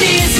these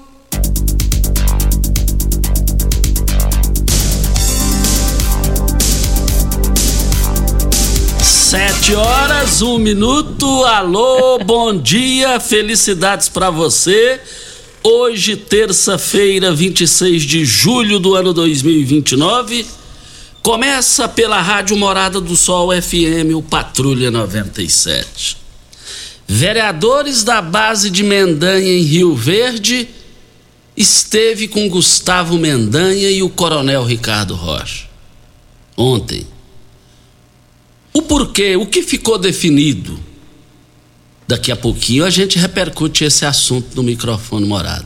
Sete horas, um minuto. Alô, bom dia, felicidades pra você. Hoje, terça-feira, 26 de julho do ano 2029. Começa pela Rádio Morada do Sol FM, o Patrulha 97. Vereadores da base de Mendanha em Rio Verde esteve com Gustavo Mendanha e o Coronel Ricardo Rocha. Ontem. O porquê, o que ficou definido? Daqui a pouquinho a gente repercute esse assunto no microfone morada.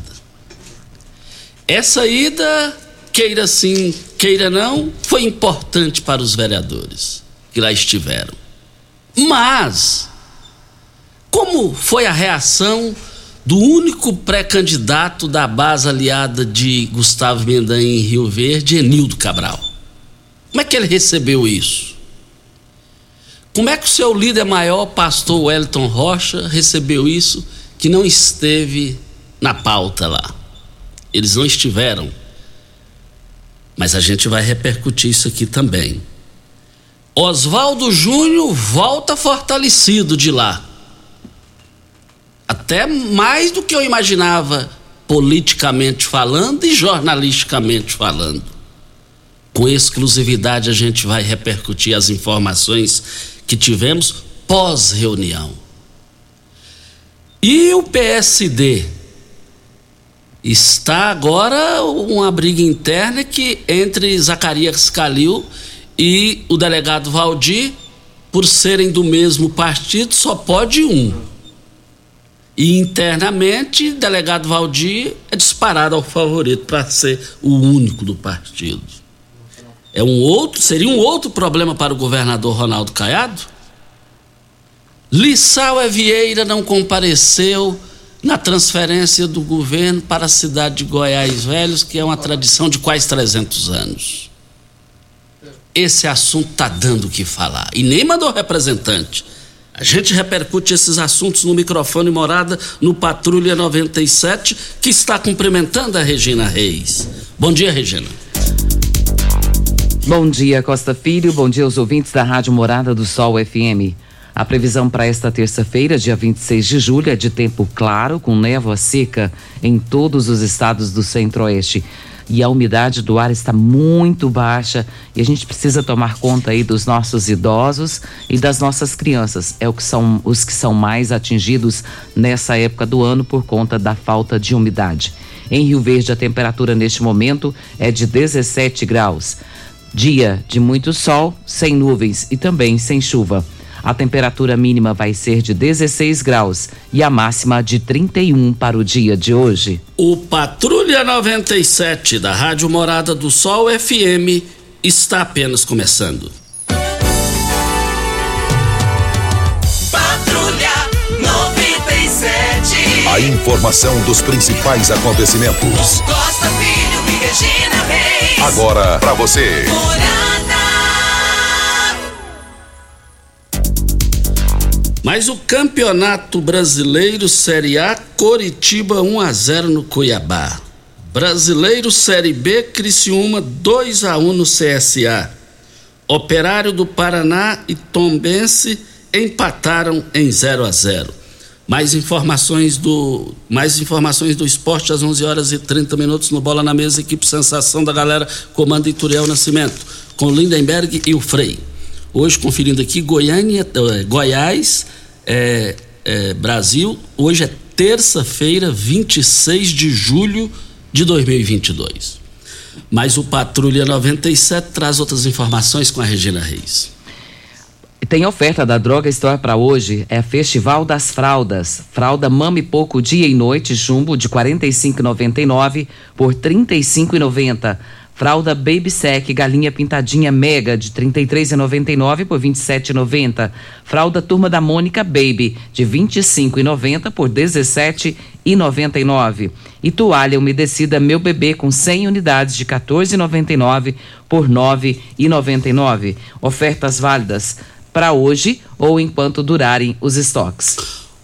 Essa ida, queira sim, queira não, foi importante para os vereadores que lá estiveram. Mas, como foi a reação do único pré-candidato da base aliada de Gustavo Mendanha em Rio Verde, Enildo Cabral? Como é que ele recebeu isso? Como é que o seu líder maior, pastor Wellington Rocha, recebeu isso que não esteve na pauta lá? Eles não estiveram. Mas a gente vai repercutir isso aqui também. Oswaldo Júnior volta fortalecido de lá. Até mais do que eu imaginava, politicamente falando e jornalisticamente falando. Com exclusividade, a gente vai repercutir as informações que tivemos pós-reunião. E o PSD está agora uma briga interna que entre Zacarias Calil e o delegado Valdir, por serem do mesmo partido, só pode um. E internamente, o delegado Valdir é disparado ao favorito para ser o único do partido. É um outro, seria um outro problema para o governador Ronaldo Caiado? Lissau Vieira não compareceu na transferência do governo para a cidade de Goiás Velhos, que é uma tradição de quase 300 anos. Esse assunto está dando o que falar. E nem mandou representante. A gente repercute esses assuntos no microfone morada no Patrulha 97, que está cumprimentando a Regina Reis. Bom dia, Regina. Bom dia, Costa Filho. Bom dia aos ouvintes da Rádio Morada do Sol FM. A previsão para esta terça-feira, dia 26 de julho, é de tempo claro, com névoa seca em todos os estados do centro-oeste. e a umidade do ar está muito baixa e a gente precisa tomar conta aí dos nossos idosos e das nossas crianças. É o que são os que são mais atingidos nessa época do ano por conta da falta de umidade. Em Rio Verde, a temperatura neste momento é de 17 graus. Dia de muito sol, sem nuvens e também sem chuva. A temperatura mínima vai ser de 16 graus e a máxima de 31 para o dia de hoje. O Patrulha 97 da Rádio Morada do Sol FM está apenas começando. Patrulha 97. A informação dos principais acontecimentos. Costa Filho e Regina. Agora para você. Mas o Campeonato Brasileiro Série A, Coritiba 1 a 0 no Cuiabá. Brasileiro Série B, Criciúma 2 a 1 no CSA. Operário do Paraná e Tombense empataram em 0 a 0. Mais informações do mais informações do esporte às 11 horas e 30 minutos no Bola na Mesa, equipe Sensação da galera, comando Ituriel Nascimento, com Lindenberg e o Frei. Hoje conferindo aqui Goiânia, eh, Goiás, eh, eh, Brasil. Hoje é terça-feira, 26 de julho de 2022. Mas o Patrulha 97 traz outras informações com a Regina Reis. Tem oferta da Droga Store para hoje, é Festival das Fraldas. Fralda Mame Pouco dia e noite, jumbo de R$ 45,99 por R$ 35,90. Fralda Baby Sec Galinha Pintadinha Mega de R$ 33,99 por R$ 27,90. Fralda Turma da Mônica Baby de R$ 25,90 por R$ 17,99. E toalha umedecida Meu Bebê com 100 unidades de R$ 14,99 por R$ 9,99. Ofertas válidas para hoje ou enquanto durarem os estoques.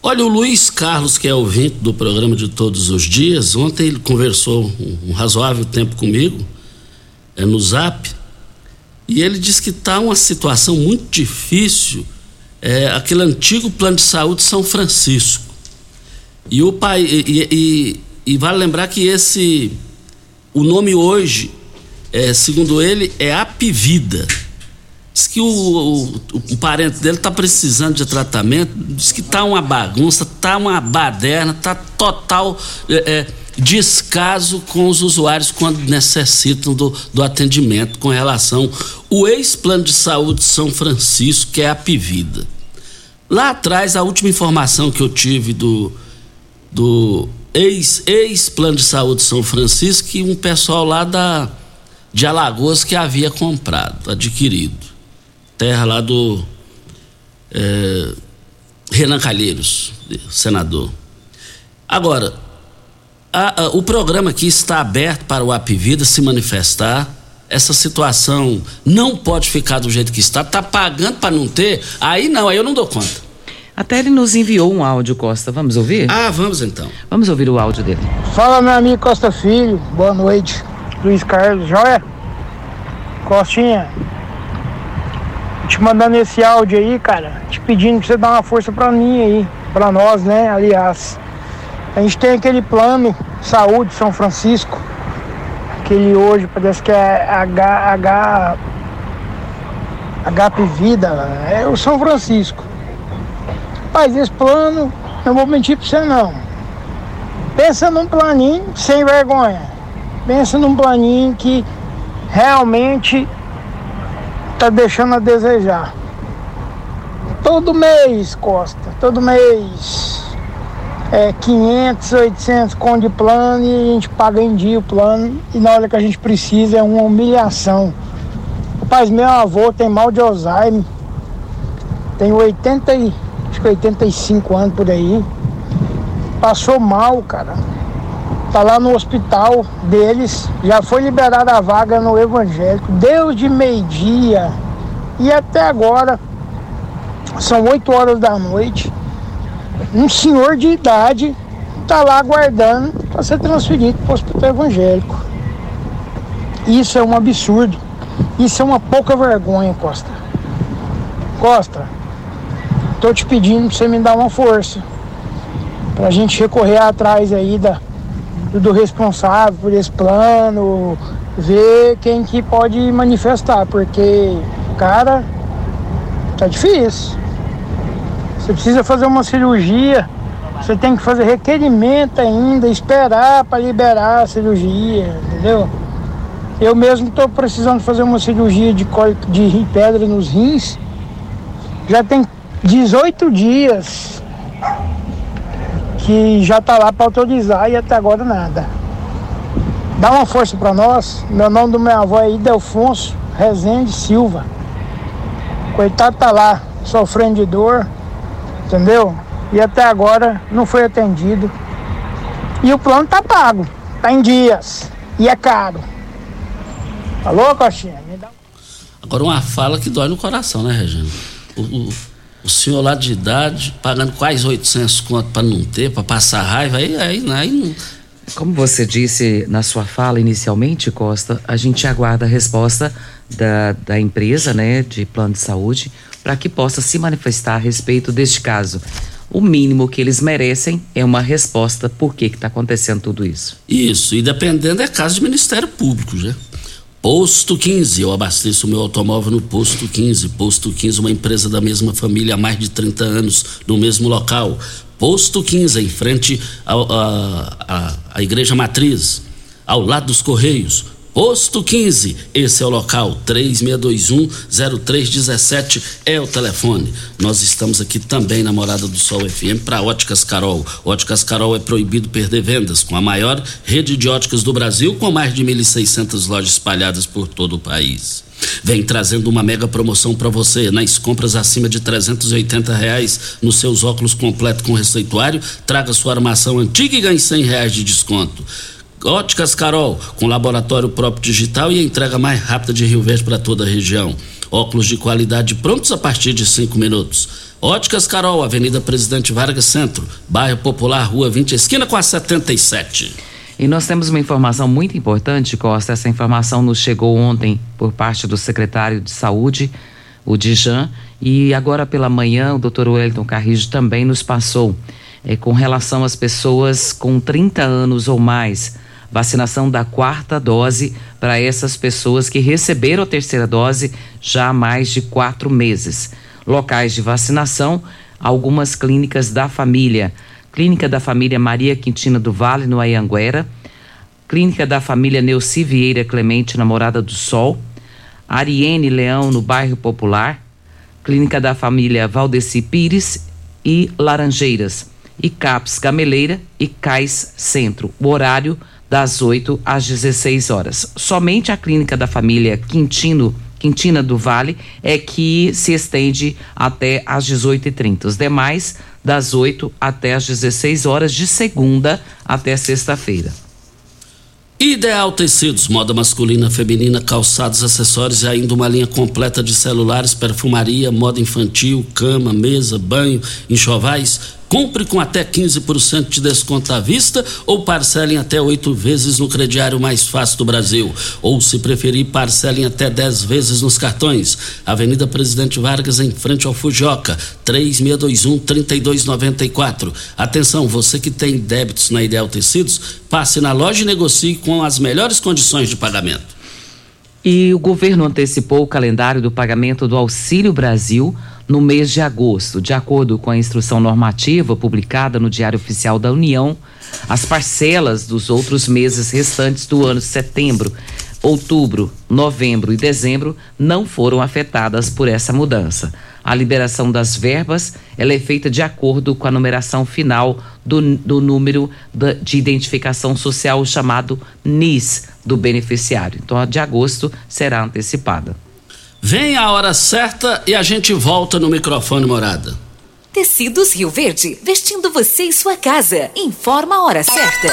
Olha, o Luiz Carlos, que é ouvinte do programa de todos os dias, ontem ele conversou um, razoável tempo comigo é, no zap e ele disse que está uma situação muito difícil é, aquele antigo plano de saúde São Francisco. E o pai e, e, e vale lembrar que esse o nome hoje, é, segundo ele, é Apivida. Diz que o, o, o parente dele está precisando de tratamento, diz que está uma bagunça, está uma baderna, está total é, é, descaso com os usuários quando necessitam do, do atendimento com relação o ex-plano de saúde São Francisco, que é a Pivida. Lá atrás, a última informação que eu tive do, do ex-plano de saúde São Francisco, que um pessoal lá da, de Alagoas que havia comprado, adquirido terra lá do é, Renan Calheiros, senador. Agora, a, a, o programa aqui está aberto para o Apivida se manifestar. Essa situação não pode ficar do jeito que está. Está pagando para não ter? Aí não, aí eu não dou conta. Até ele nos enviou um áudio, Costa. Vamos ouvir? Ah, vamos então. Vamos ouvir o áudio dele. Fala, meu amigo Costa Filho. Boa noite. Luiz Carlos, joia? Costinha, te mandando esse áudio aí, cara, te pedindo pra você dar uma força pra mim aí, pra nós, né? Aliás, a gente tem aquele plano saúde São Francisco, aquele hoje parece que é H, H, HP Vida, é o São Francisco. Mas esse plano, não vou mentir pra você não. Pensa num planinho sem vergonha. Pensa num planinho que realmente tá deixando a desejar. Todo mês, Costa, todo mês. É 500, 800 com de plano e a gente paga em dia o plano e na hora que a gente precisa é uma humilhação. Rapaz, meu avô tem mal de Alzheimer, tem 80 e, acho que 85 anos por aí. Passou mal, cara. Tá lá no hospital deles, já foi liberada a vaga no evangélico, deu de meio-dia e até agora são 8 horas da noite. Um senhor de idade tá lá aguardando para ser transferido para o hospital evangélico. Isso é um absurdo. Isso é uma pouca vergonha, Costa. Costa, tô te pedindo pra você me dar uma força. Pra gente recorrer atrás aí da, do responsável por esse plano, ver quem que pode manifestar, porque, cara, tá difícil. Você precisa fazer uma cirurgia, você tem que fazer requerimento ainda, esperar para liberar a cirurgia, entendeu? Eu mesmo estou precisando fazer uma cirurgia de, de pedra nos rins. Já tem 18 dias que já está lá para autorizar e até agora nada. Dá uma força para nós. Meu nome do meu avô é Idelfonso Rezende Silva. Coitado tá lá, sofrendo de dor, entendeu? E até agora não foi atendido. E o plano tá pago, tá em dias. E é caro. Alô, Coxinha? Dá... Agora, uma fala que dói no coração, né, Regina? O, o, o senhor lá de idade, pagando quase 800 conto para não ter, para passar raiva, aí, aí, aí não. Como você disse na sua fala inicialmente, Costa, a gente aguarda a resposta da, da empresa, né, de plano de saúde, para que possa se manifestar a respeito deste caso. O mínimo que eles merecem é uma resposta por que está acontecendo tudo isso. Isso, e dependendo é caso de Ministério Público, já. Posto 15, eu abasteço meu automóvel no Posto 15. Posto 15, uma empresa da mesma família há mais de 30 anos, no mesmo local. Posto 15, em frente à Igreja Matriz, ao lado dos Correios. Posto 15, esse é o local, 3621-0317 é o telefone. Nós estamos aqui também na Morada do Sol FM para Óticas Carol. Óticas Carol é proibido perder vendas, com a maior rede de óticas do Brasil, com mais de 1.600 lojas espalhadas por todo o país. Vem trazendo uma mega promoção para você nas compras acima de 380 reais nos seus óculos completo com receituário. Traga sua armação antiga e ganhe 100 reais de desconto. Óticas Carol, com laboratório próprio digital e a entrega mais rápida de Rio Verde para toda a região. Óculos de qualidade prontos a partir de cinco minutos. Óticas Carol, Avenida Presidente Vargas Centro, bairro Popular, Rua 20, esquina com a 77. E nós temos uma informação muito importante, Costa. Essa informação nos chegou ontem por parte do secretário de Saúde, o Dijan, e agora pela manhã o doutor Wellington Carrijo também nos passou é, com relação às pessoas com 30 anos ou mais vacinação da quarta dose para essas pessoas que receberam a terceira dose já há mais de quatro meses. Locais de vacinação, algumas clínicas da família. Clínica da família Maria Quintina do Vale, no Ayanguera. Clínica da família Neuci Vieira Clemente, na Morada do Sol. Ariene Leão, no bairro Popular. Clínica da família Valdeci Pires e Laranjeiras. E CAPS Gameleira e CAIS Centro. O horário das 8 às 16 horas. Somente a clínica da família Quintino Quintina do Vale é que se estende até às 18h30. Os demais, das 8 até às 16 horas, de segunda até sexta-feira. Ideal Tecidos, moda masculina, feminina, calçados, acessórios e ainda uma linha completa de celulares, perfumaria, moda infantil, cama, mesa, banho, enxovais Compre com até 15% de desconto à vista ou parcelem até oito vezes no crediário mais fácil do Brasil. Ou, se preferir, parcelem até 10 vezes nos cartões. Avenida Presidente Vargas, em frente ao Fujoca, 3621-3294. Atenção, você que tem débitos na Ideal Tecidos, passe na loja e negocie com as melhores condições de pagamento. E o governo antecipou o calendário do pagamento do Auxílio Brasil no mês de agosto. De acordo com a instrução normativa publicada no Diário Oficial da União, as parcelas dos outros meses restantes do ano setembro, outubro, novembro e dezembro não foram afetadas por essa mudança. A liberação das verbas ela é feita de acordo com a numeração final do, do número de identificação social chamado NIS do beneficiário. Então, a de agosto será antecipada. Vem a hora certa e a gente volta no microfone morada. Tecidos Rio Verde, vestindo você e sua casa. Informa a hora certa.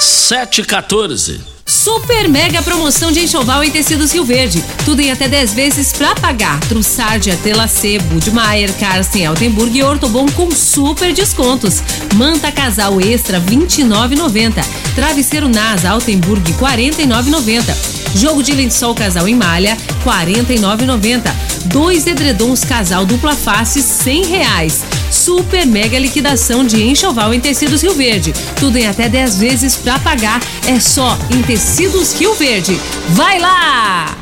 714. Super mega promoção de enxoval em tecidos Rio Verde. Tudo em até 10 vezes pra pagar. Trussardia, Telacê, Budmeier, Carsten, Altenburg e Ortobon com super descontos. Manta casal extra 29,90. Travesseiro Nasa Altenburg 49,90. Jogo de lençol casal em malha, R$ 49,90. Dois edredons casal dupla face, R$ reais. Super mega liquidação de enxoval em tecidos Rio Verde. Tudo em até 10 vezes para pagar. É só em Tecidos Rio Verde. Vai lá!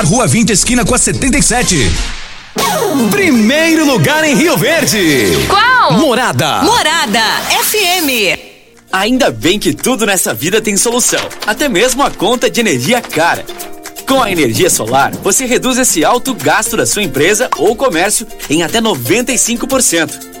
Rua 20, esquina com a 77. Primeiro lugar em Rio Verde. Qual? Morada. Morada FM. Ainda bem que tudo nessa vida tem solução, até mesmo a conta de energia cara. Com a energia solar, você reduz esse alto gasto da sua empresa ou comércio em até 95%.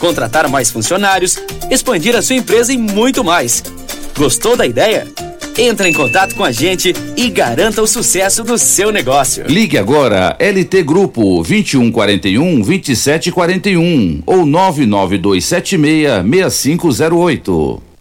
contratar mais funcionários, expandir a sua empresa e muito mais. Gostou da ideia? Entre em contato com a gente e garanta o sucesso do seu negócio. Ligue agora LT Grupo 2141 2741 ou 99276 6508.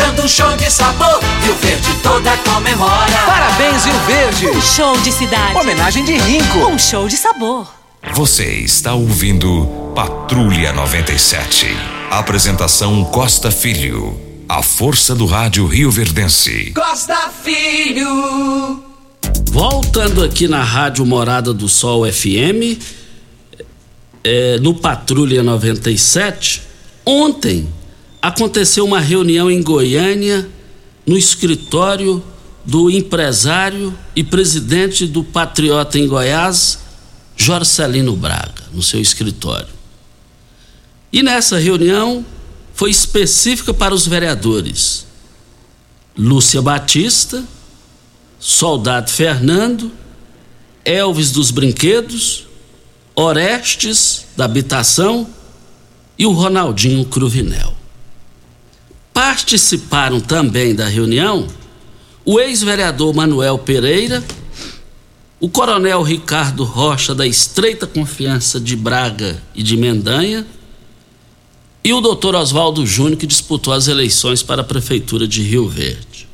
dando um show de sabor. Rio Verde toda comemora. Parabéns, Rio Verde. Um show de cidade. Homenagem de Rinco. Um show de sabor. Você está ouvindo Patrulha 97. Apresentação Costa Filho. A força do rádio Rio Verdense. Costa Filho. Voltando aqui na Rádio Morada do Sol FM, é, no Patrulha 97, ontem aconteceu uma reunião em Goiânia, no escritório do empresário e presidente do Patriota em Goiás, Jorcelino Braga, no seu escritório. E nessa reunião foi específica para os vereadores Lúcia Batista, Soldado Fernando, Elvis dos Brinquedos, Orestes da Habitação e o Ronaldinho Cruvinel. Participaram também da reunião o ex-vereador Manuel Pereira, o coronel Ricardo Rocha, da estreita confiança de Braga e de Mendanha, e o doutor Oswaldo Júnior, que disputou as eleições para a Prefeitura de Rio Verde.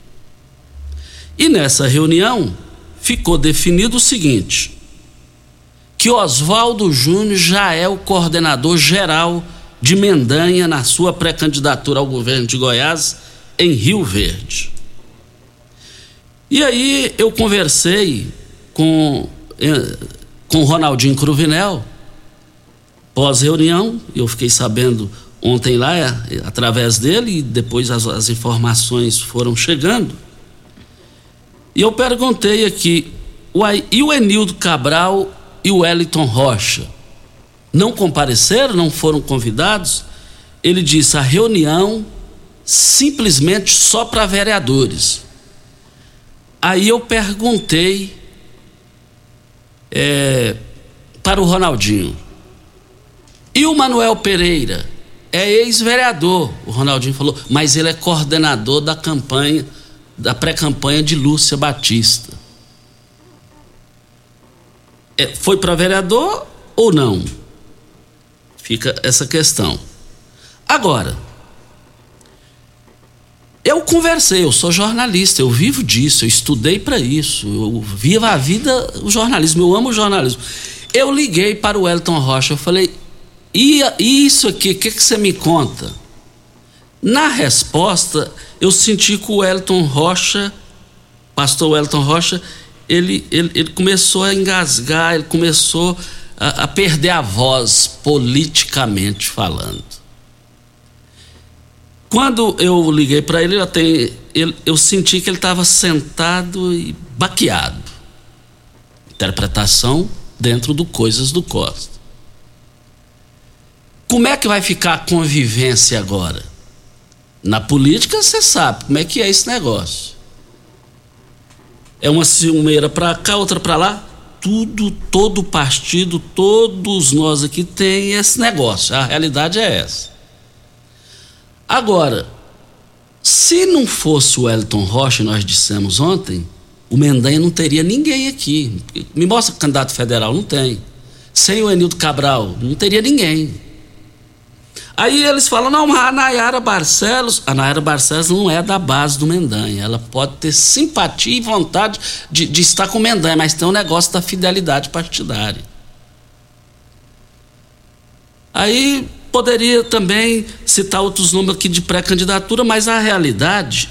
E nessa reunião ficou definido o seguinte: que Oswaldo Júnior já é o coordenador geral de Mendanha na sua pré-candidatura ao governo de Goiás em Rio Verde. E aí eu conversei com eh, com Ronaldinho Cruvinel pós-reunião, eu fiquei sabendo ontem lá eh, através dele e depois as, as informações foram chegando. E eu perguntei aqui, e o Enildo Cabral e o Wellington Rocha? Não compareceram, não foram convidados? Ele disse: a reunião simplesmente só para vereadores. Aí eu perguntei é, para o Ronaldinho: e o Manuel Pereira? É ex-vereador. O Ronaldinho falou, mas ele é coordenador da campanha da pré-campanha de Lúcia Batista. É, foi para vereador ou não? Fica essa questão. Agora, eu conversei, eu sou jornalista, eu vivo disso, eu estudei para isso, eu vivo a vida o jornalismo, eu amo o jornalismo. Eu liguei para o Elton Rocha, eu falei, e, isso aqui, o que, que você me conta? Na resposta, eu senti que o Elton Rocha, pastor Elton Rocha, ele, ele, ele começou a engasgar, ele começou a, a perder a voz politicamente falando. Quando eu liguei para ele, eu, ele, eu senti que ele estava sentado e baqueado. Interpretação dentro do Coisas do Costa. Como é que vai ficar a convivência agora? Na política você sabe como é que é esse negócio. É uma ciumeira para cá, outra para lá. Tudo, todo partido, todos nós aqui tem esse negócio. A realidade é essa. Agora, se não fosse o Elton Rocha, nós dissemos ontem, o Mendanha não teria ninguém aqui. Me mostra candidato federal, não tem. Sem o Enildo Cabral, não teria ninguém. Aí eles falam, não, a Nayara Barcelos, a Nayara Barcelos não é da base do Mendanha. Ela pode ter simpatia e vontade de, de estar com o Mendanha, mas tem um negócio da fidelidade partidária. Aí poderia também citar outros nomes aqui de pré-candidatura, mas a realidade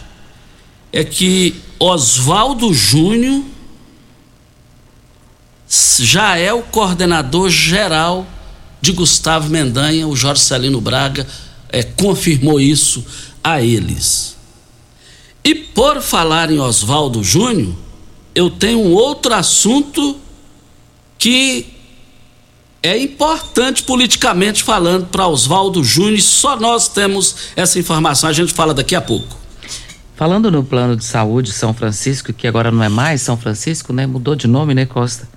é que Oswaldo Júnior já é o coordenador geral de Gustavo Mendanha, o Jorge Celino Braga é, confirmou isso a eles. E por falar em Oswaldo Júnior, eu tenho um outro assunto que é importante politicamente falando para Oswaldo Júnior, só nós temos essa informação, a gente fala daqui a pouco. Falando no plano de saúde São Francisco, que agora não é mais São Francisco, né? Mudou de nome, né, Costa?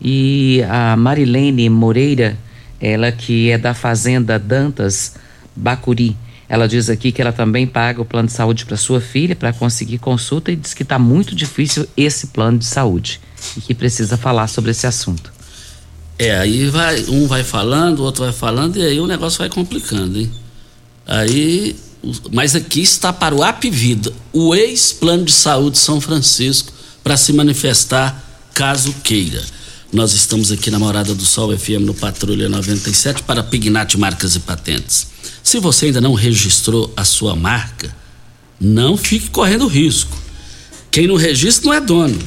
E a Marilene Moreira, ela que é da Fazenda Dantas Bacuri. Ela diz aqui que ela também paga o plano de saúde para sua filha para conseguir consulta e diz que está muito difícil esse plano de saúde e que precisa falar sobre esse assunto. É, aí vai, um vai falando, o outro vai falando, e aí o negócio vai complicando, hein? Aí, mas aqui está para o Apvida, o ex-plano de saúde São Francisco, para se manifestar caso queira. Nós estamos aqui na Morada do Sol FM no Patrulha 97 para Pignat Marcas e Patentes. Se você ainda não registrou a sua marca, não fique correndo risco. Quem não registra não é dono.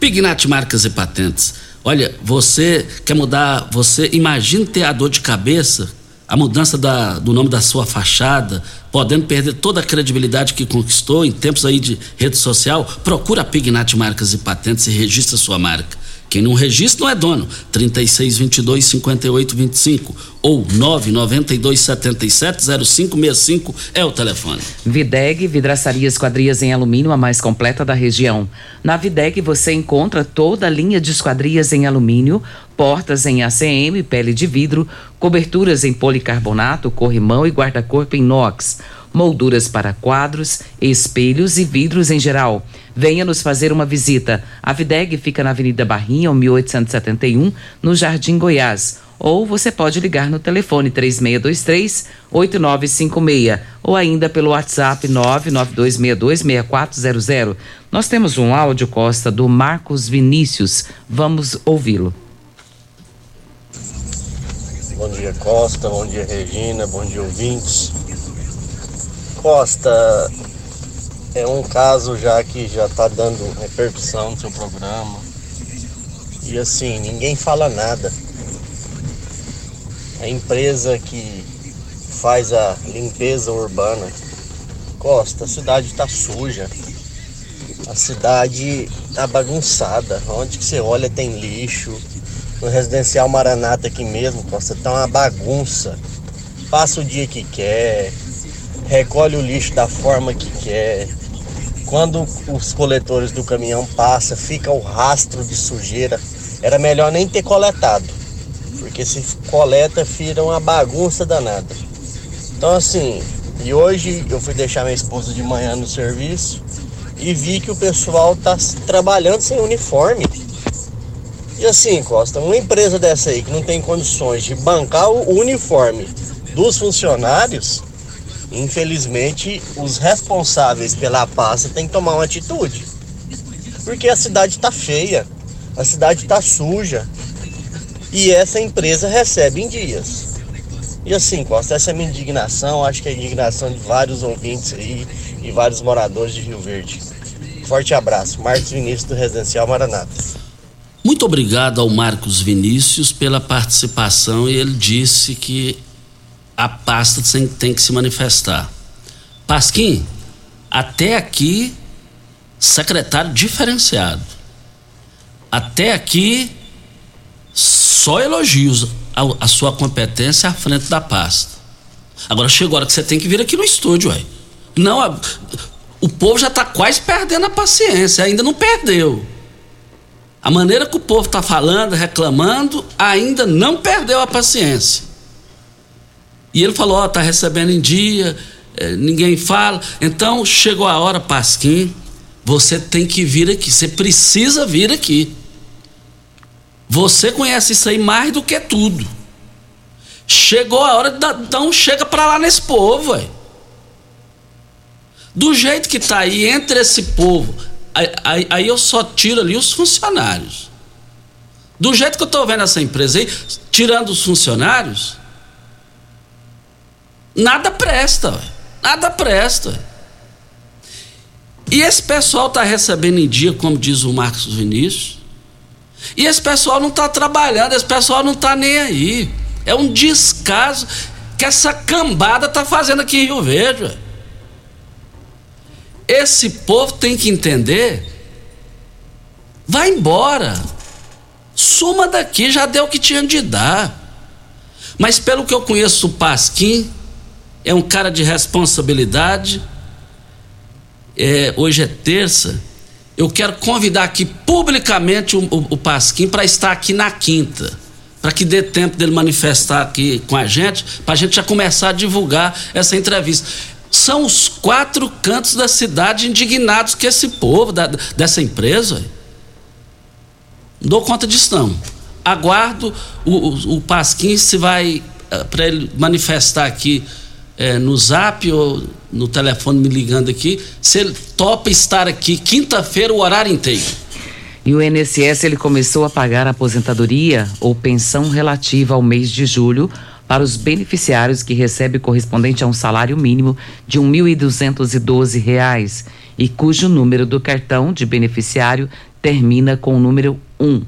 Pignat Marcas e Patentes. Olha, você quer mudar, você imagina ter a dor de cabeça, a mudança da, do nome da sua fachada, podendo perder toda a credibilidade que conquistou em tempos aí de rede social, procura a Pignat Marcas e Patentes e registra sua marca. Quem não registra não é dono. 3622 5825 ou 992 77 0565 é o telefone. Videg, vidraçaria esquadrias em alumínio, a mais completa da região. Na Videg você encontra toda a linha de esquadrias em alumínio, portas em ACM, pele de vidro, coberturas em policarbonato, corrimão e guarda-corpo inox molduras para quadros, espelhos e vidros em geral. Venha nos fazer uma visita. A Videg fica na Avenida Barrinha, 1871, no Jardim Goiás. Ou você pode ligar no telefone 3623 8956 ou ainda pelo WhatsApp 992626400. Nós temos um áudio Costa do Marcos Vinícius. Vamos ouvi-lo. Bom dia Costa, bom dia Regina, bom dia ouvintes. Costa, é um caso já que já está dando repercussão no seu programa. E assim, ninguém fala nada. A empresa que faz a limpeza urbana, Costa, a cidade está suja. A cidade está bagunçada. Onde que você olha tem lixo. No residencial Maranata aqui mesmo, Costa, tá uma bagunça. Passa o dia que quer, recolhe o lixo da forma que quer. Quando os coletores do caminhão passam, fica o rastro de sujeira. Era melhor nem ter coletado, porque se coleta, vira uma bagunça danada. Então, assim, e hoje eu fui deixar minha esposa de manhã no serviço e vi que o pessoal tá trabalhando sem uniforme. E assim, Costa, uma empresa dessa aí que não tem condições de bancar o uniforme dos funcionários, Infelizmente, os responsáveis pela pasta têm que tomar uma atitude. Porque a cidade está feia, a cidade está suja. E essa empresa recebe em dias. E assim, Costa, essa é a minha indignação, acho que é a indignação de vários ouvintes aí e vários moradores de Rio Verde. Forte abraço, Marcos Vinícius do Residencial Maranata. Muito obrigado ao Marcos Vinícius pela participação ele disse que a pasta tem, tem que se manifestar. Pasquim, até aqui, secretário diferenciado. Até aqui, só elogios à, sua competência à frente da pasta. Agora chegou a hora que você tem que vir aqui no estúdio, ué. Não, a, o povo já está quase perdendo a paciência, ainda não perdeu. A maneira que o povo está falando, reclamando, ainda não perdeu a paciência. E ele falou: Ó, oh, tá recebendo em dia, é, ninguém fala. Então chegou a hora, Pasquim, você tem que vir aqui, você precisa vir aqui. Você conhece isso aí mais do que tudo. Chegou a hora então chega para lá nesse povo, véio. Do jeito que tá aí entre esse povo, aí, aí, eu só tiro ali os funcionários. Do jeito que eu tô vendo essa empresa aí, tirando os funcionários, nada presta, nada presta. E esse pessoal tá recebendo em dia, como diz o Marcos Vinícius, e esse pessoal não está trabalhando, esse pessoal não está nem aí. É um descaso que essa cambada está fazendo aqui em Rio Verde. Esse povo tem que entender. Vai embora. Suma daqui, já deu o que tinha de dar. Mas pelo que eu conheço o Pasquim, é um cara de responsabilidade. É, hoje é terça eu quero convidar aqui publicamente o, o, o Pasquim para estar aqui na quinta. Para que dê tempo dele manifestar aqui com a gente, para a gente já começar a divulgar essa entrevista. São os quatro cantos da cidade indignados que esse povo da, dessa empresa. Não dou conta disso, não. Aguardo o, o, o Pasquim se vai, eh, para ele manifestar aqui é, no zap ou no telefone me ligando aqui, se ele topa estar aqui quinta-feira o horário inteiro. E o INSS ele começou a pagar a aposentadoria ou pensão relativa ao mês de julho para os beneficiários que recebem correspondente a um salário mínimo de R$ 1.212 e cujo número do cartão de beneficiário termina com o número 1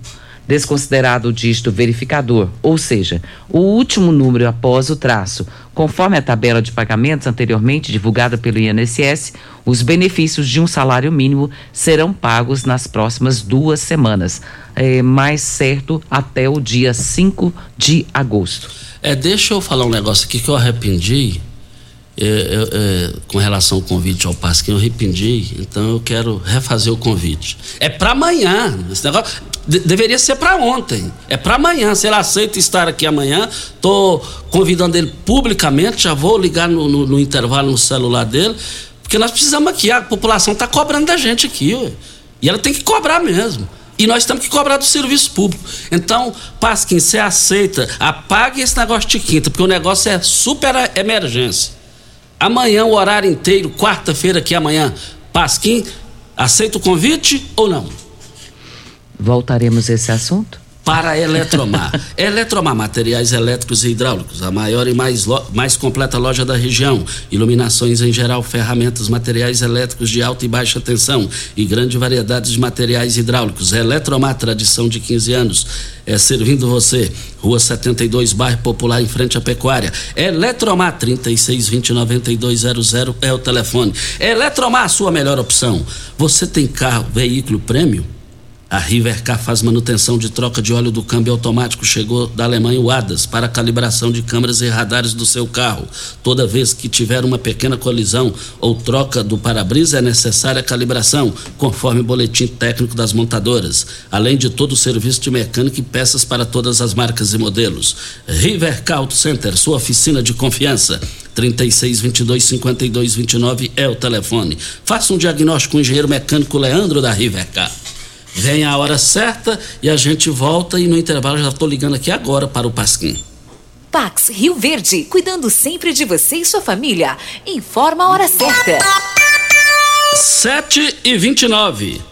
desconsiderado o dígito verificador, ou seja, o último número após o traço. Conforme a tabela de pagamentos anteriormente divulgada pelo INSS, os benefícios de um salário mínimo serão pagos nas próximas duas semanas, é, mais certo até o dia 5 de agosto. É, deixa eu falar um negócio aqui que eu arrependi. É, é, é, com relação ao convite ao Pasquim, eu arrependi, então eu quero refazer o convite. É para amanhã. Esse negócio, de, deveria ser para ontem. É para amanhã. Se ele aceita estar aqui amanhã, tô convidando ele publicamente. Já vou ligar no, no, no intervalo no celular dele, porque nós precisamos aqui. A população está cobrando da gente aqui, ué. e ela tem que cobrar mesmo. E nós temos que cobrar do serviço público. Então, Pasquim, você aceita, apague esse negócio de quinta, porque o negócio é super emergência. Amanhã, o horário inteiro, quarta-feira aqui amanhã. Pasquim, aceita o convite ou não? Voltaremos a esse assunto? Para a Eletromar. Eletromar Materiais Elétricos e Hidráulicos, a maior e mais, mais completa loja da região. Iluminações em geral, ferramentas, materiais elétricos de alta e baixa tensão e grande variedade de materiais hidráulicos. Eletromar, tradição de 15 anos. É servindo você. Rua 72, bairro Popular, em frente à Pecuária. Eletromar 36209200 é o telefone. Eletromar, sua melhor opção. Você tem carro, veículo prêmio? A Rivercar faz manutenção de troca de óleo do câmbio automático. Chegou da Alemanha o ADAS para calibração de câmeras e radares do seu carro. Toda vez que tiver uma pequena colisão ou troca do para-brisa, é necessária a calibração, conforme o boletim técnico das montadoras. Além de todo o serviço de mecânica e peças para todas as marcas e modelos. Rivercar Auto Center, sua oficina de confiança. 36 22 52 29 é o telefone. Faça um diagnóstico com o engenheiro mecânico Leandro da Rivercar. Vem a hora certa e a gente volta e no intervalo já estou ligando aqui agora para o Pasquim. Pax Rio Verde, cuidando sempre de você e sua família. Informa a hora certa. 7 e 29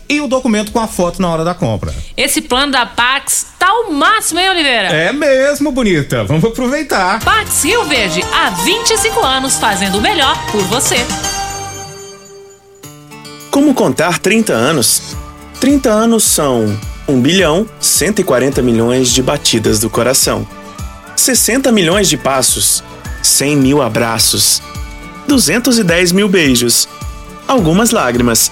e o documento com a foto na hora da compra. Esse plano da Pax tá o máximo, hein, Oliveira? É mesmo, bonita. Vamos aproveitar. Pax Rio Verde, há 25 anos fazendo o melhor por você. Como contar 30 anos? 30 anos são 1 bilhão 140 milhões de batidas do coração, 60 milhões de passos, 100 mil abraços, 210 mil beijos, algumas lágrimas,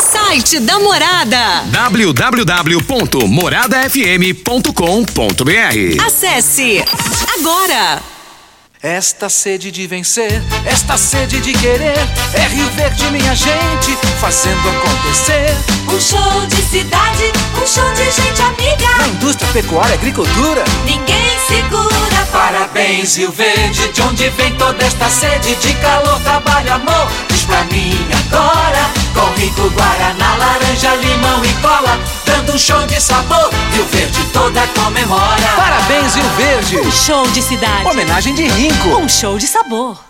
Site da Morada. www.moradafm.com.br Acesse agora. Esta sede de vencer, esta sede de querer, é Rio Verde, minha gente, fazendo acontecer. Um show de cidade, um show de gente amiga. Na indústria, pecuária e agricultura. Ninguém segura. Parabéns, Rio Verde, de onde vem toda esta sede de calor, trabalho, amor. Pra mim agora, com rico Guaraná, laranja, limão e cola, dando um show de sabor. Rio Verde toda comemora. Parabéns, Rio Verde. Um show de cidade. Homenagem de Rinco. Um show de sabor.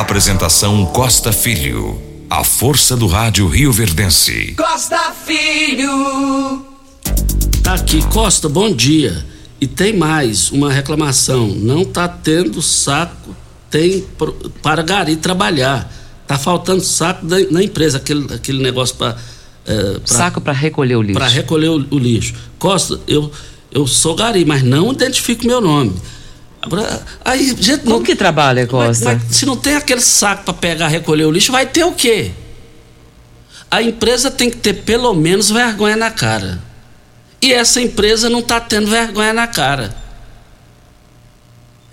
Apresentação Costa Filho. A força do rádio Rio Verdense. Costa Filho. Tá aqui, Costa, bom dia. E tem mais uma reclamação. Não tá tendo saco tem para gari trabalhar. Tá faltando saco da, na empresa, aquele, aquele negócio para é, Saco para recolher o lixo. Para recolher o, o lixo. Costa, eu eu sou gari, mas não identifico meu nome. Aí, gente, Como não, que trabalha, Costa? mas, mas se não tem aquele saco para pegar, recolher o lixo, vai ter o quê? A empresa tem que ter pelo menos vergonha na cara. E essa empresa não está tendo vergonha na cara.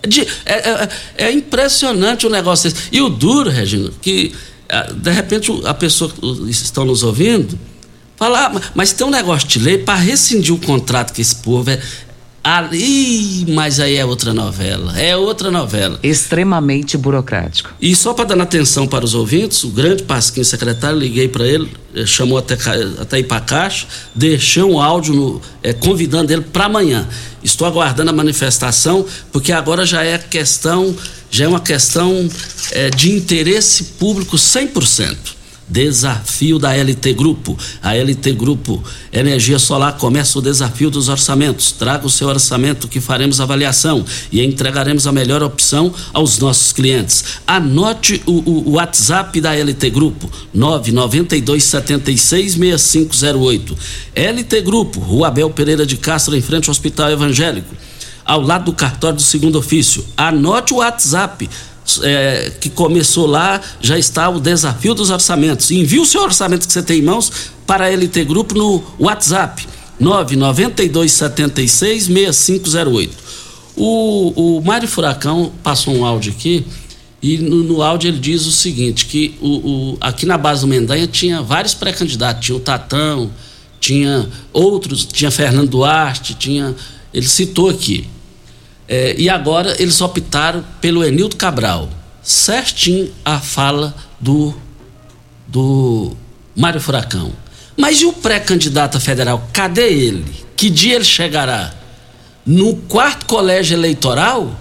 De- é, é- é impressionante o negócio desse. E o duro, Regina, que ah, de repente a pessoa que estão nos ouvindo fala, ah, mas tem um negócio de lei para rescindir o contrato com esse povo. É, ih, mas aí é outra novela. É outra novela. Extremamente burocrático. E só para dar atenção para os ouvintes, o grande Pasquim secretário, liguei para ele, eh, chamou até, até ir para a caixa, deixei um áudio no- eh, convidando ele para amanhã. Estou aguardando a manifestação, porque agora já é questão, já é uma questão eh, de interesse público 100%. Desafio da LT Grupo. A LT Grupo Energia Solar começa o desafio dos orçamentos. Traga o seu orçamento que faremos avaliação e entregaremos a melhor opção aos nossos clientes. Anote o, o- o WhatsApp da LT Grupo: 992766508. LT Grupo, Rua Abel Pereira de Castro, em frente ao Hospital Evangélico ao lado do cartório do segundo ofício. Anote o WhatsApp. É, que começou lá, já está o desafio dos orçamentos. Envie o seu orçamento que você tem em mãos para a LT Grupo no WhatsApp 992766508. O, o Mário Furacão passou um áudio aqui e no, no áudio ele diz o seguinte, que o, o, aqui na base do Mendanha tinha vários pré-candidatos, tinha o Tatão, tinha outros, tinha Fernando Duarte, tinha. Ele citou aqui. É, e agora eles optaram pelo Enildo Cabral. Certinho a fala do, do Mário Furacão. Mas e o pré-candidato federal? Cadê ele? Que dia ele chegará? No quarto colégio eleitoral?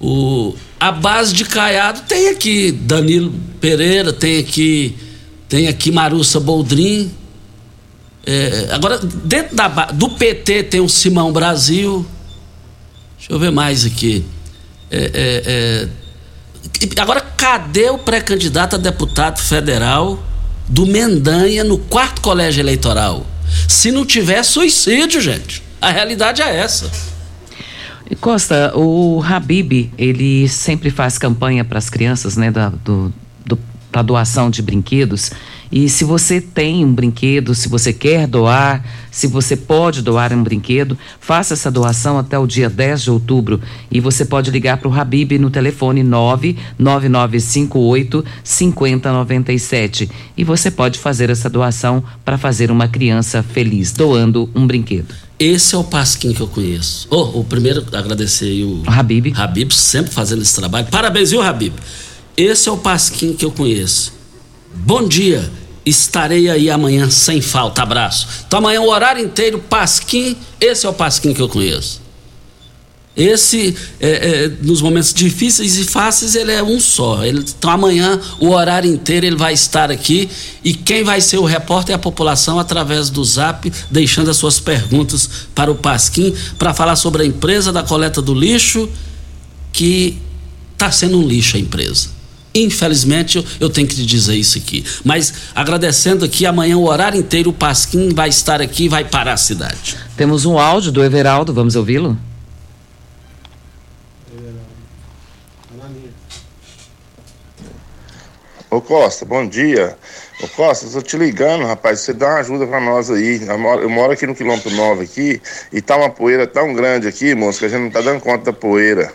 O, a base de Caiado tem aqui Danilo Pereira, tem aqui tem aqui Marussa Boldrin, é, agora, dentro da, do PT tem o Simão Brasil. Deixa eu ver mais aqui. É, é, é agora, cadê o pré-candidato a deputado federal do Mendanha no quarto colégio eleitoral? Se não tiver suicídio, gente. A realidade é essa. Costa, o Habib, ele sempre faz campanha para as crianças, né, da, do, do, da doação de brinquedos. E se você tem um brinquedo, se você quer doar, se você pode doar um brinquedo, faça essa doação até o dia 10 de outubro. E você pode ligar para o Habib no telefone 99958 5097. E você pode fazer essa doação para fazer uma criança feliz, doando um brinquedo. Esse é o Pasquim que eu conheço. Oh, o primeiro, agradecer o Habib. Habib, sempre fazendo esse trabalho. Parabéns, viu, Habib? Esse é o Pasquim que eu conheço. Bom dia. Estarei aí amanhã sem falta. Abraço. Então amanhã o horário inteiro, Pasquim. Esse é o Pasquim que eu conheço. Esse, é, é, nos momentos difíceis e fáceis, ele é um só. Ele, então amanhã, o horário inteiro, ele vai estar aqui. E quem vai ser o repórter é a população através do zap, deixando as suas perguntas para o Pasquim, para falar sobre a empresa da coleta do lixo, que está sendo um lixo a empresa. Infelizmente, eu, eu, tenho que te dizer isso aqui. Mas agradecendo aqui, amanhã o horário inteiro o Pasquim vai estar aqui e vai parar a cidade. Temos um áudio do Everaldo, vamos ouvi-lo? Ô Costa, bom dia. Ô Costa, estou te ligando, rapaz, você dá uma ajuda para nós aí. Eu moro, eu moro aqui no quilômetro 9 aqui e tá uma poeira tão grande aqui, moço, que a gente não tá dando conta da poeira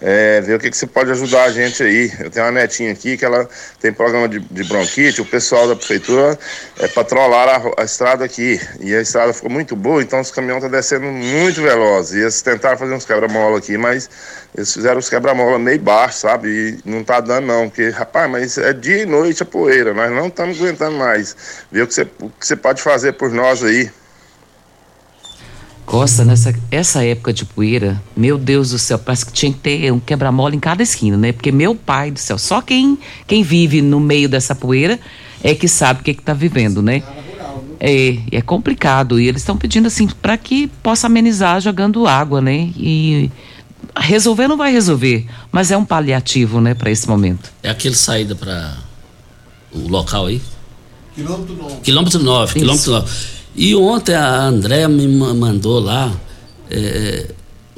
é, ver o que, que você pode ajudar a gente aí. Eu tenho uma netinha aqui que ela tem programa de, de bronquite, o pessoal da prefeitura é, patrolar a, a, estrada aqui. E a estrada ficou muito boa, então os caminhões estão descendo muito velozes. E eles tentaram fazer uns quebra-mola aqui, mas eles fizeram os quebra-mola meio baixo, sabe? E não tá dando não, porque, rapaz, mas é dia e noite a poeira, nós não estamos aguentando mais. Ver o que você, o que você pode fazer por nós aí. Costa, nessa essa época de poeira, meu Deus do céu, parece que tinha que ter um quebra-mola em cada esquina, né? Porque meu pai do céu, só quem, quem vive no meio dessa poeira é que sabe o que está vivendo, né? É, é complicado. E eles estão pedindo assim para que possa amenizar jogando água, né? E resolver não vai resolver, mas é um paliativo, né, para esse momento. É aquele saída para o local aí? Quilômetro 9. Quilômetro 9, quilômetro 9. E ontem a Andréa me mandou lá é,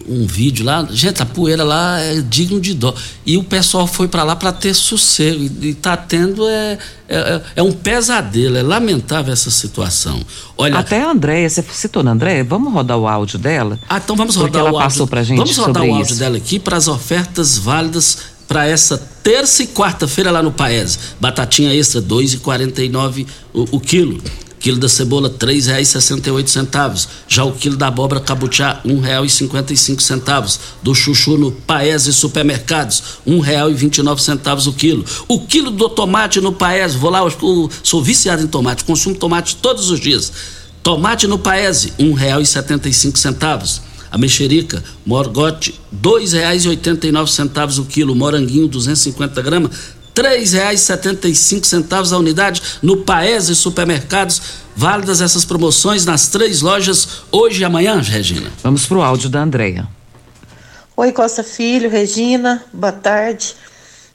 um vídeo lá. Gente, a poeira lá é digno de dó. E o pessoal foi para lá para ter sossego. E está tendo é, é, é, um pesadelo. É lamentável essa situação. Olha, Até a Andréia, você citou na Andréia, vamos rodar o áudio dela? Ah, então vamos rodar ela o áudio. passou pra gente Vamos rodar o áudio isso. dela aqui para as ofertas válidas para essa terça e quarta-feira lá no Paese. Batatinha extra, R$ 2,49 o, o quilo. Quilo da cebola, R$ 3,68. Já o quilo da abóbora cabuchá, R$ 1,55. Do chuchu no Paese Supermercados, R$ 1,29 o quilo. O quilo do tomate no Paese, vou lá, eu sou viciado em tomate, consumo tomate todos os dias. Tomate no Paese, R$ 1,75. A mexerica, morgote, R$ 2,89 o quilo. Moranguinho, 250 gramas, R$ 3,75 a unidade no Paese Supermercados. Válidas essas promoções nas três lojas hoje e amanhã, Regina. Vamos pro áudio da Andréia. Oi, Costa Filho, Regina, boa tarde.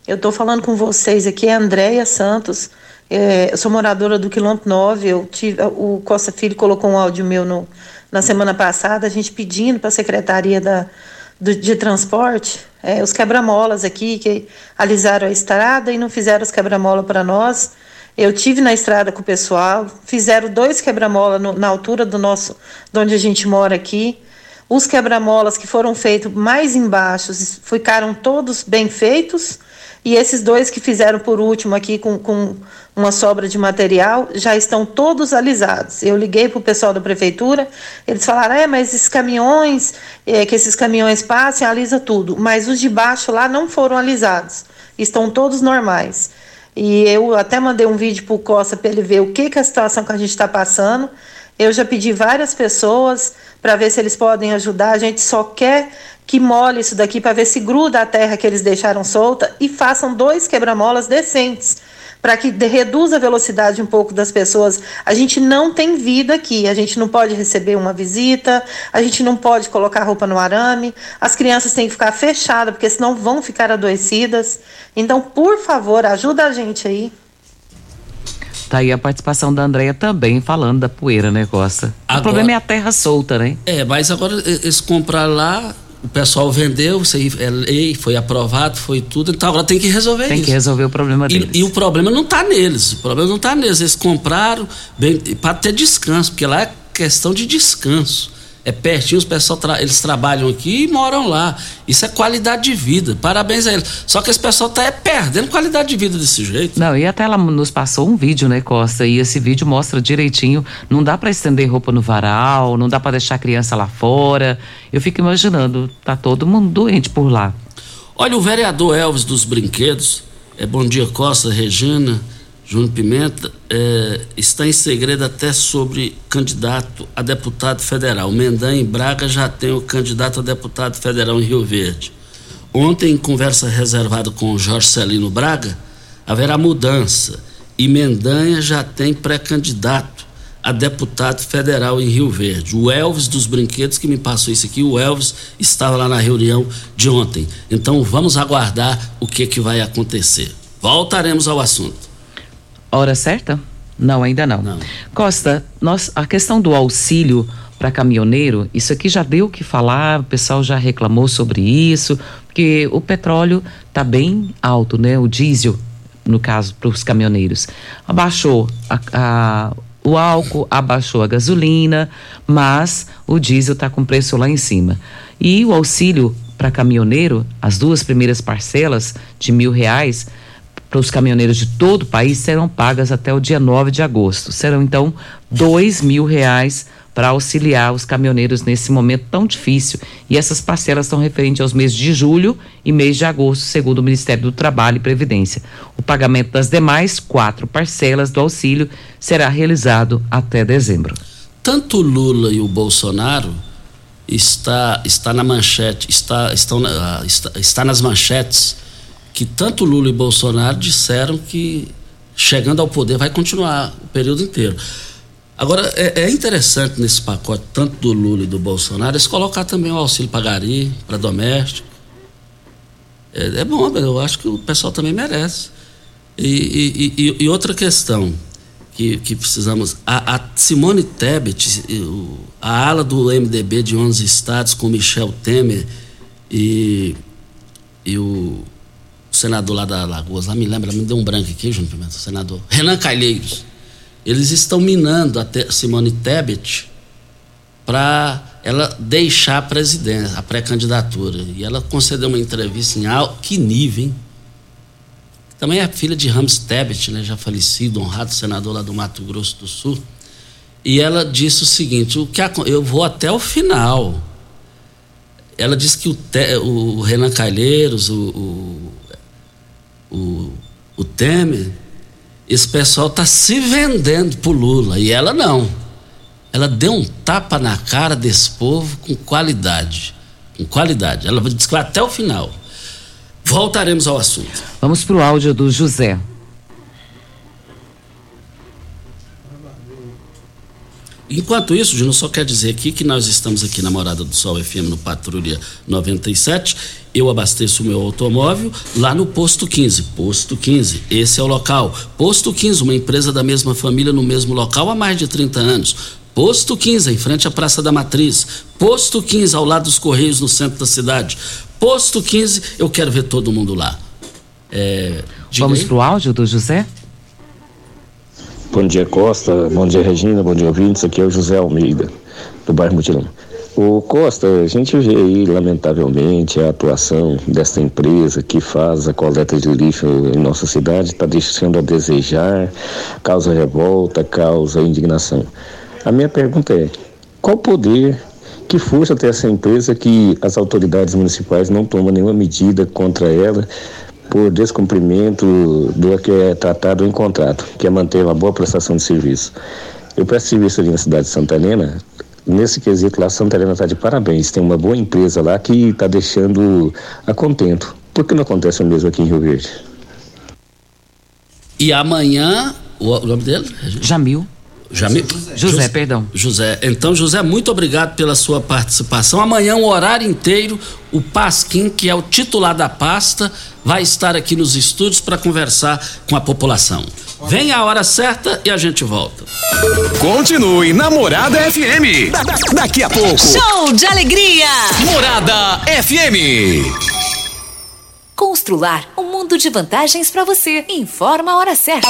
Eu estou falando com vocês aqui, é Andréia Santos. É, eu sou moradora do quilômetro 9. Eu tive, o Costa Filho colocou um áudio meu no, na semana passada, a gente pedindo para a Secretaria da, do, de Transporte é, os quebra-molas aqui, que alisaram a estrada e não fizeram os quebra-mola para nós. Eu tive na estrada com o pessoal, fizeram dois quebra-mola na altura do nosso, de onde a gente mora aqui. Os quebra-molas que foram feitos mais embaixo ficaram todos bem feitos. E esses dois que fizeram por último aqui com, com uma sobra de material já estão todos alisados. Eu liguei para o pessoal da prefeitura, eles falaram: é, mas esses caminhões, é, que esses caminhões passem, alisa tudo. Mas os de baixo lá não foram alisados, estão todos normais. E eu até mandei um vídeo para o Costa para ele ver o que, que é a situação que a gente está passando. Eu já pedi várias pessoas para ver se eles podem ajudar. A gente só quer que mole isso daqui para ver se gruda a terra que eles deixaram solta e façam dois quebra-molas decentes para que de- reduza a velocidade um pouco das pessoas. A gente não tem vida aqui, a gente não pode receber uma visita, a gente não pode colocar roupa no arame, as crianças têm que ficar fechadas porque senão vão ficar adoecidas. Então, por favor, ajuda a gente aí. Tá aí a participação da Andréia também falando da poeira, né, Costa? O Agora- problema é a terra solta, né? É, mas agora eles compraram lá, o pessoal vendeu, isso aí é lei, foi aprovado, foi tudo, então agora tem que resolver Tem isso. que resolver o problema E, deles. e o problema não está neles, o problema não está neles. Eles compraram para ter descanso, porque lá é questão de descanso. É pertinho, os pessoal tra- eles trabalham aqui e moram lá. Isso é qualidade de vida. Parabéns a eles. Só que esse pessoal está perdendo qualidade de vida desse jeito. Não, e até ela nos passou um vídeo, né, Costa? E esse vídeo mostra direitinho. Não dá pra estender roupa no varal, não dá pra deixar a criança lá fora. Eu fico imaginando, tá todo mundo doente por lá. Olha, o vereador Elvis dos Brinquedos, é Bom Dia Costa, Regina, Júnior Pimenta, é, está em segredo até sobre candidato a deputado federal. Mendanha em Braga já tem o candidato a deputado federal em Rio Verde. Ontem, em conversa reservada com o Jorge Celino Braga, haverá mudança e Mendanha já tem pré-candidato a deputado federal em Rio Verde. O Elvis dos Brinquedos que me passou isso aqui, o Elvis estava lá na reunião de ontem. Então vamos aguardar o que, que vai acontecer. Voltaremos ao assunto. Hora certa? Não, ainda não. Costa, nós, a questão do auxílio para caminhoneiro, isso aqui já deu o que falar, o pessoal já reclamou sobre isso, porque o petróleo está bem alto, né? O diesel, no caso, para os caminhoneiros. Abaixou a- a- o álcool, abaixou a gasolina, mas o diesel está com preço lá em cima. E o auxílio para caminhoneiro, as duas primeiras parcelas de mil reais, para os caminhoneiros de todo o país serão pagas até o dia 9 de agosto. Serão então dois mil reais para auxiliar os caminhoneiros nesse momento tão difícil. E essas parcelas são referentes aos meses de julho e mês de agosto, segundo o Ministério do Trabalho e Previdência. O pagamento das demais quatro parcelas do auxílio será realizado até dezembro. Tanto o Lula e o Bolsonaro está, está na manchete, está, estão ah, está, está nas manchetes que tanto Lula e Bolsonaro disseram que chegando ao poder vai continuar o período inteiro. Agora, é, é interessante nesse pacote, tanto do Lula e do Bolsonaro, eles colocar também o auxílio pagaria para doméstico. É, é bom, eu acho que o pessoal também merece. E, e- e- e outra questão que, que precisamos. A, a Simone Tebet, a ala do MDB de 11 estados, com Michel Temer e, e o senador lá da Lagoas, lá me lembra, me deu um branco aqui, Júnior Pimenta, o senador. Renan Calheiros. Eles estão minando a Simone Tebet para ela deixar a presidência, a pré-candidatura. E ela concedeu uma entrevista em alto, que nível, hein? Também é filha de Ramos Tebet, né, já falecido, honrado senador lá do Mato Grosso do Sul. E ela disse o seguinte: o que eu vou até o final. Ela disse que o, Te- o Renan Calheiros, o, o, o, o Temer, esse pessoal está se vendendo pro Lula. E ela não. Ela deu um tapa na cara desse povo com qualidade. Com qualidade. Ela vai até o final. Voltaremos ao assunto. Vamos para o áudio do José. Enquanto isso, Júnior, só quer dizer aqui que nós estamos aqui na Morada do Sol FM no Patrulha 97. Eu abasteço o meu automóvel lá no Posto 15. Posto 15, esse é o local. Posto 15, uma empresa da mesma família no mesmo local há mais de 30 anos. Posto 15, em frente à Praça da Matriz. Posto 15, ao lado dos Correios, no centro da cidade. Posto 15, eu quero ver todo mundo lá. É, Vamos aí. para o áudio do José? Bom dia, Costa. Bom dia, Regina. Bom dia, ouvintes. Aqui é o José Almeida, do bairro Mutirão. O Costa, a gente vê aí, lamentavelmente, a atuação desta empresa que faz a coleta de lixo em nossa cidade está deixando a desejar, causa revolta, causa indignação. A minha pergunta é: qual poder, que força tem essa empresa que as autoridades municipais não tomam nenhuma medida contra ela por descumprimento do que é tratado em contrato, que é manter uma boa prestação de serviço? Eu presto serviço ali na cidade de Santa Helena, nesse quesito lá, Santa Helena está de parabéns. Tem uma boa empresa lá que está deixando a contento. Por que não acontece o mesmo aqui em Rio Verde? E amanhã, o, o nome dele? Jamil. Jamil? José, perdão. José. Então, José, muito obrigado pela sua participação. Amanhã, um horário inteiro, o Pasquim, que é o titular da pasta, vai estar aqui nos estúdios para conversar com a população. Vem a hora certa e a gente volta. Continue na Morada FM. Da- da- daqui a pouco. Show de alegria! Morada FM. Constrular um mundo de vantagens para você. Informa a hora certa.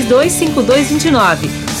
3622-5229.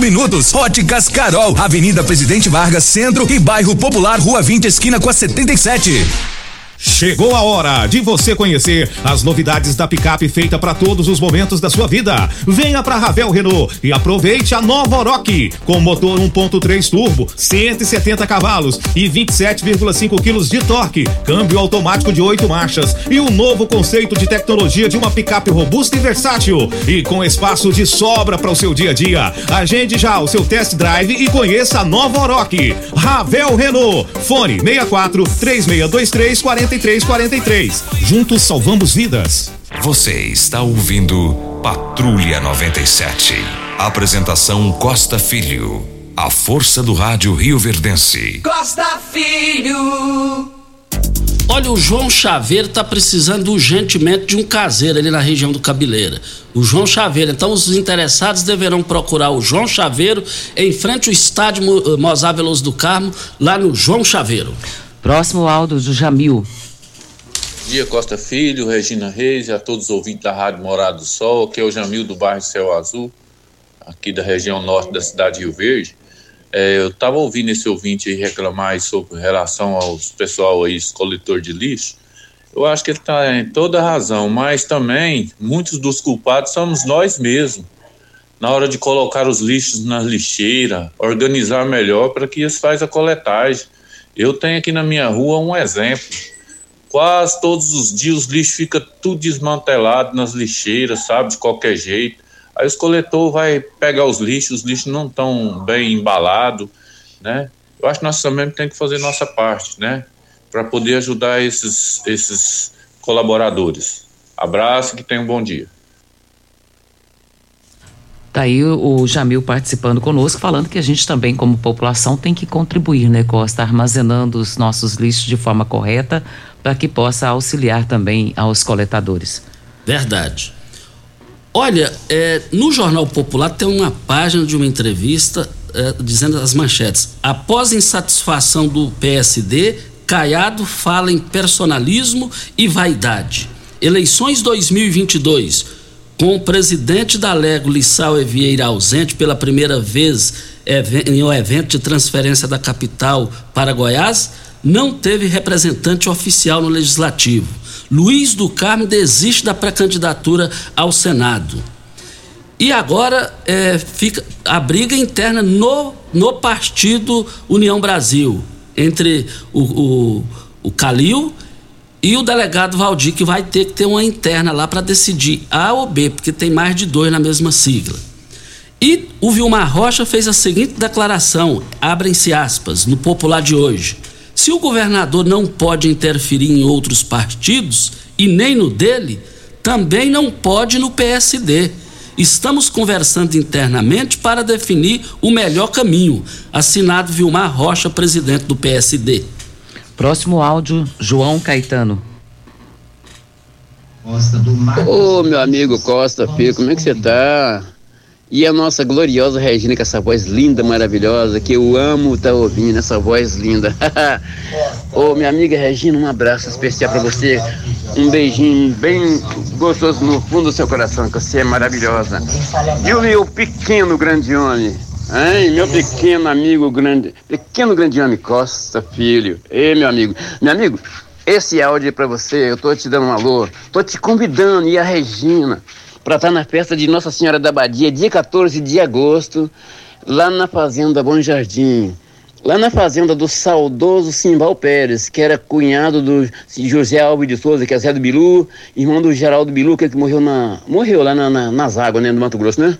minutos. Óticas Carol, Avenida Presidente Vargas, Centro e Bairro Popular, Rua 20, esquina com a 77. Chegou a hora de você conhecer as novidades da picape feita para todos os momentos da sua vida. Venha para Ravel Renault e aproveite a nova Oroch com motor 1.3 turbo, 170 cavalos e 27,5 quilos de torque, câmbio automático de 8 marchas e o novo conceito de tecnologia de uma picape robusta e versátil e com espaço de sobra para o seu dia a dia. Agende já o seu test drive e conheça a nova Oroch. Ravel Renault. Fone 64 3623 4343. Juntos salvamos vidas. Você está ouvindo Patrulha 97. Apresentação Costa Filho. A força do rádio Rio Verdense. Costa Filho. Olha, o João Chaveiro tá precisando urgentemente de um caseiro ali na região do Cabeleira. O João Chaveiro. Então, os interessados deverão procurar o João Chaveiro em frente ao estádio eh, Mozar Veloso do Carmo, lá no João Chaveiro. Próximo áudio do Jamil. dia, Costa Filho, Regina Reis a todos os ouvintes da Rádio Morado do Sol, que é o Jamil do bairro Céu Azul, aqui da região norte da cidade de Rio Verde. É, eu estava ouvindo esse ouvinte reclamar sobre relação aos pessoal aí, coletor de lixo. Eu acho que ele está em toda razão, mas também muitos dos culpados somos nós mesmos. Na hora de colocar os lixos na lixeira, organizar melhor para que isso faz a coletagem. Eu tenho aqui na minha rua um exemplo. Quase todos os dias os lixos ficam tudo desmantelado nas lixeiras, sabe, de qualquer jeito. Aí os coletor vai pegar os lixos, os lixos não estão bem embalados, né? Eu acho que nós também temos que fazer nossa parte, né? Para poder ajudar esses, esses colaboradores. Abraço e que tenham um bom dia. Tá aí o Jamil participando conosco, falando que a gente também, como população, tem que contribuir, né, Costa, armazenando os nossos lixos de forma correta para que possa auxiliar também aos coletadores. Verdade. Olha, é, no Jornal Popular tem uma página de uma entrevista é, dizendo as manchetes. Após insatisfação do PSD, Caiado fala em personalismo e vaidade. Eleições 2022 com o presidente da Lego, Lissau Evieira, ausente pela primeira vez em um evento de transferência da capital para Goiás, não teve representante oficial no Legislativo. Luiz do Carmo desiste da pré-candidatura ao Senado. E agora é, fica a briga interna no, no partido União Brasil, entre o, o, o Calil e o delegado Valdir, que vai ter que ter uma interna lá para decidir A ou B, porque tem mais de dois na mesma sigla. E o Vilmar Rocha fez a seguinte declaração, abrem-se aspas, no popular de hoje. Se o governador não pode interferir em outros partidos, e nem no dele, também não pode no PSD. Estamos conversando internamente para definir o melhor caminho. Assinado Vilmar Rocha, presidente do PSD. Próximo áudio, João Caetano. Ô, meu amigo Costa Filho, como é que você tá? E a nossa gloriosa Regina, com essa voz linda, maravilhosa, que eu amo estar tá ouvindo, essa voz linda. Ô, minha amiga Regina, um abraço especial para você. Um beijinho bem gostoso no fundo do seu coração, que você é maravilhosa. E o meu pequeno grande homem, Hein, meu pequeno amigo grande, pequeno grande homem Costa Filho. Ei, meu amigo, meu amigo, esse áudio é pra você, eu tô te dando um alô, tô te convidando e a Regina para estar tá na festa de Nossa Senhora da Badia, dia 14 de agosto, lá na Fazenda Bom Jardim. Lá na fazenda do saudoso Simbal Pérez, que era cunhado do José Alves de Souza, que é Zé do Bilu, irmão do Geraldo Bilu, que, é que morreu, na, morreu lá na, na, nas águas, né, do Mato Grosso, né?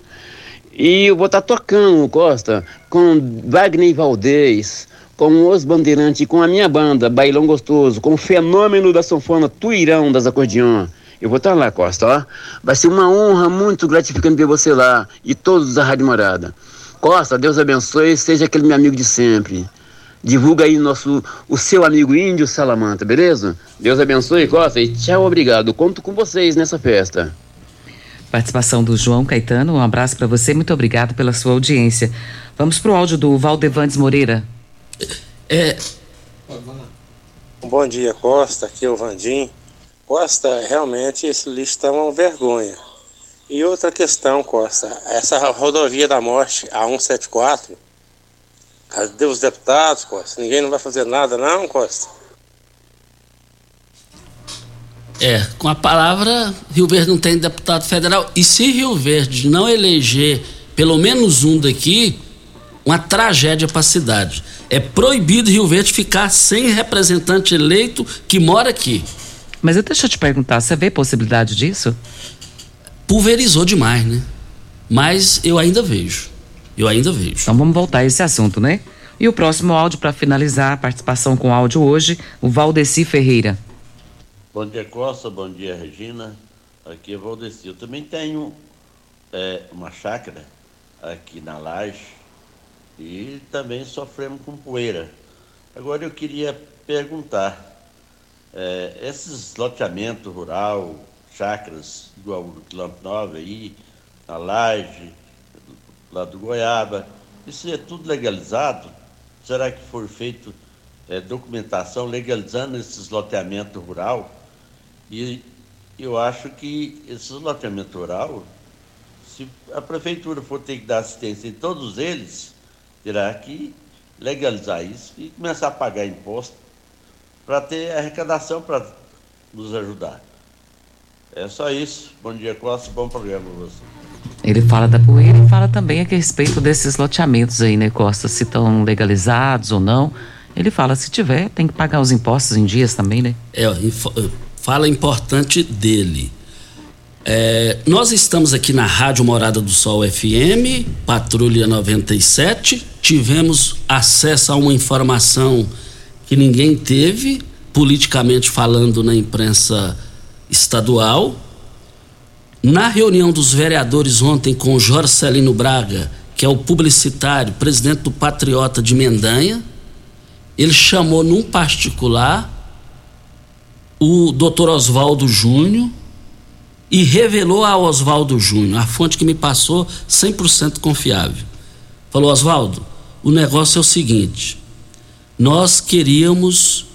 E eu vou estar tá tocando, Costa, com Wagner Valdez, com os Bandeirantes, com a minha banda, Bailão Gostoso, com o fenômeno da sanfona Tuirão das Acordeões. Eu vou estar tá lá, Costa, ó. Vai ser uma honra muito gratificante ver você lá e todos da Rádio Morada. Costa, Deus abençoe, seja aquele meu amigo de sempre. Divulga aí nosso, o seu amigo índio Salamanta, beleza? Deus abençoe, Costa, e tchau, obrigado. Conto com vocês nessa festa. Participação do João Caetano, um abraço para você, muito obrigado pela sua audiência. Vamos para o áudio do Valdevandes Moreira. É. Bom dia, Costa, aqui é o Vandim. Costa, realmente esse lixo está uma vergonha. E outra questão, Costa, essa rodovia da morte, a 174, cadê os deputados, Costa? Ninguém não vai fazer nada, não, Costa? É, com a palavra, Rio Verde não tem deputado federal. E se Rio Verde não eleger pelo menos um daqui, uma tragédia para a cidade. É proibido Rio Verde ficar sem representante eleito que mora aqui. Mas deixa eu te perguntar, você vê possibilidade disso? Pulverizou demais, né? Mas eu ainda vejo. Eu ainda vejo. Então vamos voltar a esse assunto, né? E o próximo áudio para finalizar a participação com áudio hoje, o Valdeci Ferreira. Bom dia, Costa. Bom dia, Regina. Aqui é Valdeci. Eu também tenho é, uma chácara aqui na laje e também sofremos com poeira. Agora eu queria perguntar, é, esses loteamentos rural, chácaras, igual o quilômetro 9 aí, na laje, lá do Goiaba, isso é tudo legalizado? Será que foi feito é, documentação legalizando esses loteamentos rural? E eu acho que esse loteamento rural, se a prefeitura for ter que dar assistência em todos eles, terá que legalizar isso e começar a pagar imposto para ter arrecadação para nos ajudar. É só isso. Bom dia, Costa. Bom programa para você. Ele fala da poeira e fala também a respeito desses loteamentos aí, né, Costa? Se estão legalizados ou não. Ele fala, se tiver, tem que pagar os impostos em dias também, né? É, fala importante dele. É, nós estamos aqui na Rádio Morada do Sol FM, Patrulha 97. Tivemos acesso a uma informação que ninguém teve, politicamente falando na imprensa estadual. Na reunião dos vereadores ontem com Jorcelino Braga, que é o publicitário, presidente do Patriota de Mendanha, ele chamou num particular o doutor Oswaldo Júnior e revelou a Oswaldo Júnior, a fonte que me passou 100% confiável. Falou: Oswaldo, o negócio é o seguinte: nós queríamos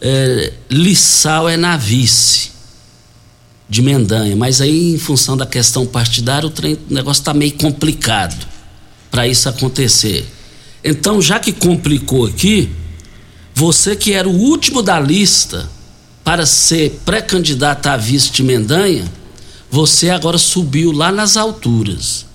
é, Lissau é na vice de Mendanha, mas aí, em função da questão partidária, o, trem, o negócio está meio complicado para isso acontecer. Então, já que complicou aqui, você que era o último da lista para ser pré-candidato a vice de Mendanha, você agora subiu lá nas alturas.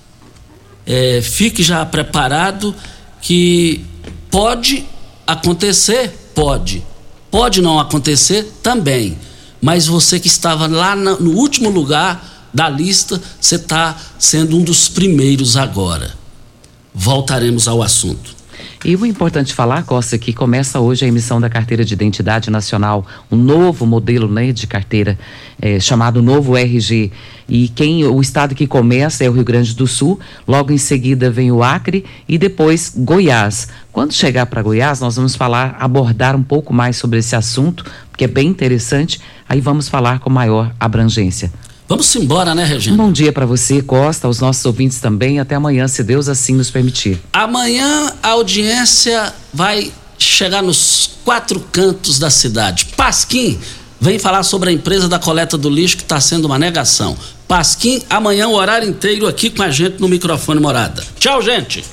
É, fique já preparado que pode acontecer, pode. Pode não acontecer também. Mas você que estava lá no último lugar da lista, você está sendo um dos primeiros agora. Voltaremos ao assunto. E o importante falar, Costa, é que começa hoje a emissão da carteira de identidade nacional, um novo modelo né, de carteira é, chamado Novo RG. E quem o estado que começa é o Rio Grande do Sul, logo em seguida vem o Acre e depois Goiás. Quando chegar para Goiás, nós vamos falar, abordar um pouco mais sobre esse assunto, porque é bem interessante. Aí vamos falar com maior abrangência. Vamos embora, né, Regina? Bom dia para você, Costa, aos nossos ouvintes também. Até amanhã, se Deus assim nos permitir. Amanhã a audiência vai chegar nos quatro cantos da cidade. Pasquim vem falar sobre a empresa da coleta do lixo que está sendo uma negação. Pasquim, amanhã o horário inteiro aqui com a gente no microfone morada. Tchau, gente.